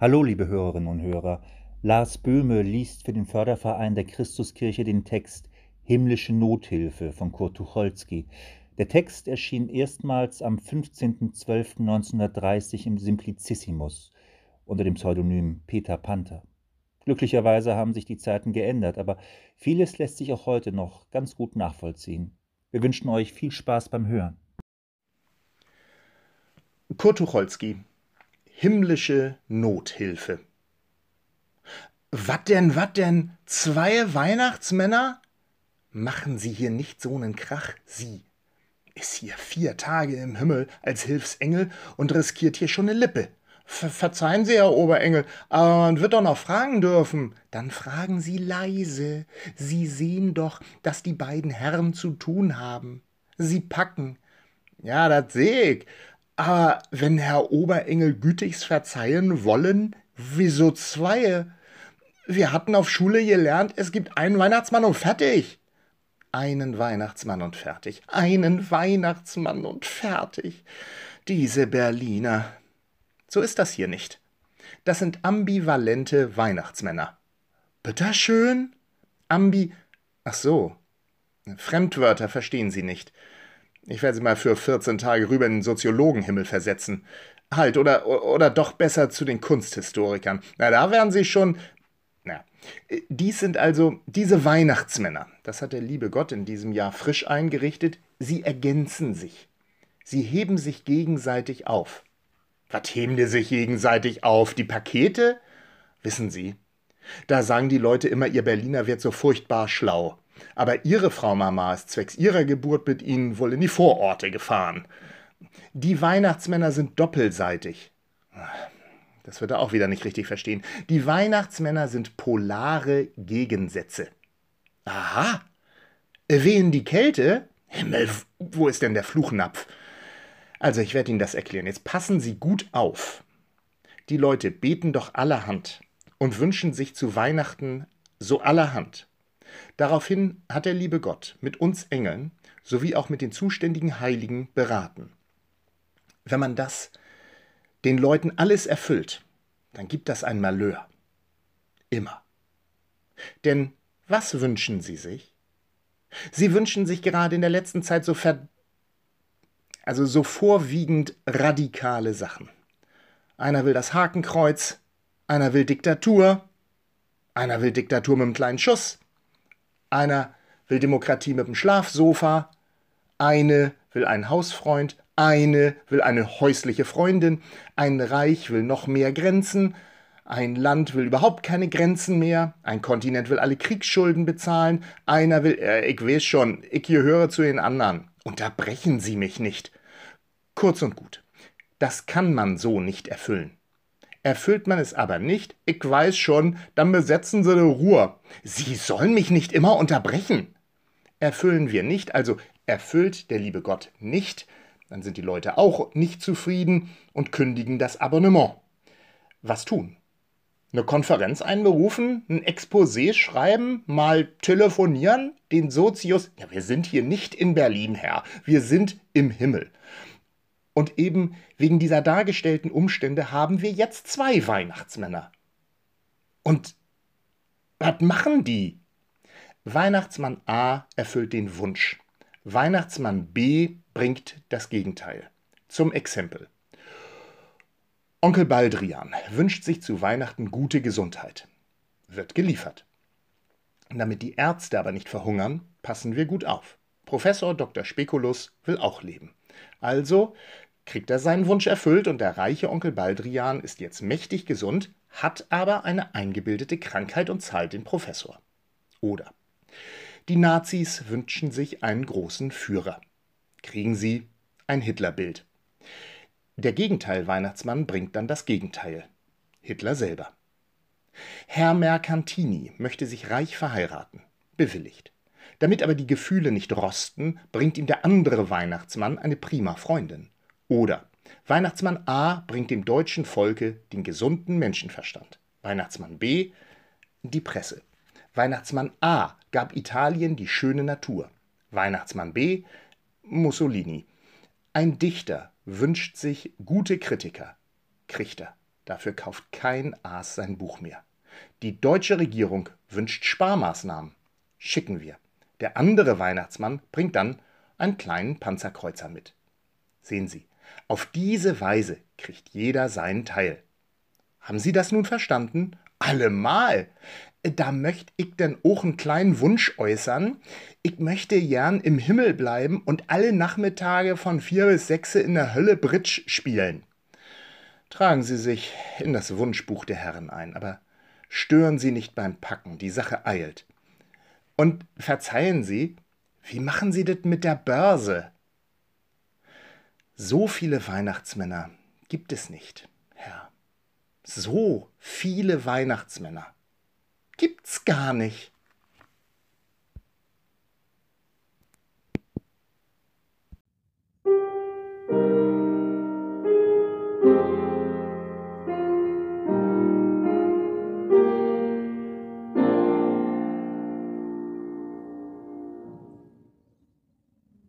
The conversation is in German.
Hallo, liebe Hörerinnen und Hörer. Lars Böhme liest für den Förderverein der Christuskirche den Text Himmlische Nothilfe von Kurt Tucholsky. Der Text erschien erstmals am 15.12.1930 im Simplicissimus unter dem Pseudonym Peter Panther. Glücklicherweise haben sich die Zeiten geändert, aber vieles lässt sich auch heute noch ganz gut nachvollziehen. Wir wünschen euch viel Spaß beim Hören. Kurt Tucholsky Himmlische Nothilfe Wat denn, wat denn? Zwei Weihnachtsmänner? Machen Sie hier nicht so nen Krach, Sie. Ist hier vier Tage im Himmel als Hilfsengel und riskiert hier schon ne Lippe. Ver verzeihen Sie, Herr Oberengel, aber man wird doch noch fragen dürfen. Dann fragen Sie leise. Sie sehen doch, dass die beiden Herren zu tun haben. Sie packen. Ja, das seh ich. Aber wenn Herr Oberengel gütigst verzeihen wollen, wieso zwei? Wir hatten auf Schule gelernt, es gibt einen Weihnachtsmann und fertig. Einen Weihnachtsmann und fertig. Einen Weihnachtsmann und fertig. Diese Berliner. So ist das hier nicht. Das sind ambivalente Weihnachtsmänner. Bitteschön? Ambi. Ach so. Fremdwörter verstehen Sie nicht. Ich werde Sie mal für 14 Tage rüber in den Soziologenhimmel versetzen. Halt, oder, oder doch besser zu den Kunsthistorikern. Na, da werden Sie schon ja. Dies sind also diese Weihnachtsmänner. Das hat der liebe Gott in diesem Jahr frisch eingerichtet. Sie ergänzen sich. Sie heben sich gegenseitig auf. Was heben die sich gegenseitig auf? Die Pakete? Wissen Sie, da sagen die Leute immer, ihr Berliner wird so furchtbar schlau. Aber ihre Frau Mama ist zwecks ihrer Geburt mit ihnen wohl in die Vororte gefahren. Die Weihnachtsmänner sind doppelseitig. Das wird er auch wieder nicht richtig verstehen. Die Weihnachtsmänner sind polare Gegensätze. Aha. Wehen die Kälte? Himmel, wo ist denn der Fluchnapf? Also, ich werde Ihnen das erklären. Jetzt passen Sie gut auf. Die Leute beten doch allerhand und wünschen sich zu Weihnachten so allerhand. Daraufhin hat der liebe Gott mit uns Engeln sowie auch mit den zuständigen Heiligen beraten. Wenn man das den Leuten alles erfüllt, dann gibt das ein Malheur. Immer. Denn was wünschen sie sich? Sie wünschen sich gerade in der letzten Zeit so ver also so vorwiegend radikale Sachen. Einer will das Hakenkreuz, einer will Diktatur, einer will Diktatur mit einem kleinen Schuss, einer will Demokratie mit dem Schlafsofa, eine will einen Hausfreund, eine will eine häusliche Freundin, ein Reich will noch mehr Grenzen, ein Land will überhaupt keine Grenzen mehr, ein Kontinent will alle Kriegsschulden bezahlen, einer will, äh, ich weiß schon, ich gehöre zu den anderen. Unterbrechen Sie mich nicht. Kurz und gut, das kann man so nicht erfüllen. Erfüllt man es aber nicht, ich weiß schon, dann besetzen Sie die Ruhe. Sie sollen mich nicht immer unterbrechen. Erfüllen wir nicht, also erfüllt der liebe Gott nicht, dann sind die Leute auch nicht zufrieden und kündigen das Abonnement. Was tun? Eine Konferenz einberufen, ein Exposé schreiben, mal telefonieren, den Sozius. Ja, wir sind hier nicht in Berlin, Herr, wir sind im Himmel. Und eben wegen dieser dargestellten Umstände haben wir jetzt zwei Weihnachtsmänner. Und was machen die? Weihnachtsmann A erfüllt den Wunsch. Weihnachtsmann B bringt das Gegenteil. Zum Exempel. Onkel Baldrian wünscht sich zu Weihnachten gute Gesundheit. Wird geliefert. Damit die Ärzte aber nicht verhungern, passen wir gut auf. Professor Dr. Spekulus will auch leben. Also kriegt er seinen Wunsch erfüllt und der reiche Onkel Baldrian ist jetzt mächtig gesund, hat aber eine eingebildete Krankheit und zahlt den Professor. Oder die Nazis wünschen sich einen großen Führer. Kriegen sie ein Hitlerbild. Der Gegenteil-Weihnachtsmann bringt dann das Gegenteil. Hitler selber. Herr Mercantini möchte sich reich verheiraten. Bewilligt. Damit aber die Gefühle nicht rosten, bringt ihm der andere Weihnachtsmann eine prima Freundin. Oder Weihnachtsmann A bringt dem deutschen Volke den gesunden Menschenverstand. Weihnachtsmann B die Presse. Weihnachtsmann A gab Italien die schöne Natur. Weihnachtsmann B Mussolini. Ein Dichter wünscht sich gute Kritiker. Kriegt er. Dafür kauft kein Aas sein Buch mehr. Die deutsche Regierung wünscht Sparmaßnahmen. Schicken wir. Der andere Weihnachtsmann bringt dann einen kleinen Panzerkreuzer mit. Sehen Sie, auf diese Weise kriegt jeder seinen Teil. Haben Sie das nun verstanden? Allemal. Da möcht ich denn auch einen kleinen Wunsch äußern. Ich möchte gern im Himmel bleiben und alle Nachmittage von vier bis sechs in der Hölle Bridge spielen. Tragen Sie sich in das Wunschbuch der Herren ein, aber stören Sie nicht beim Packen, die Sache eilt. Und verzeihen Sie, wie machen Sie das mit der Börse? So viele Weihnachtsmänner gibt es nicht, Herr. So viele Weihnachtsmänner gibt's gar nicht.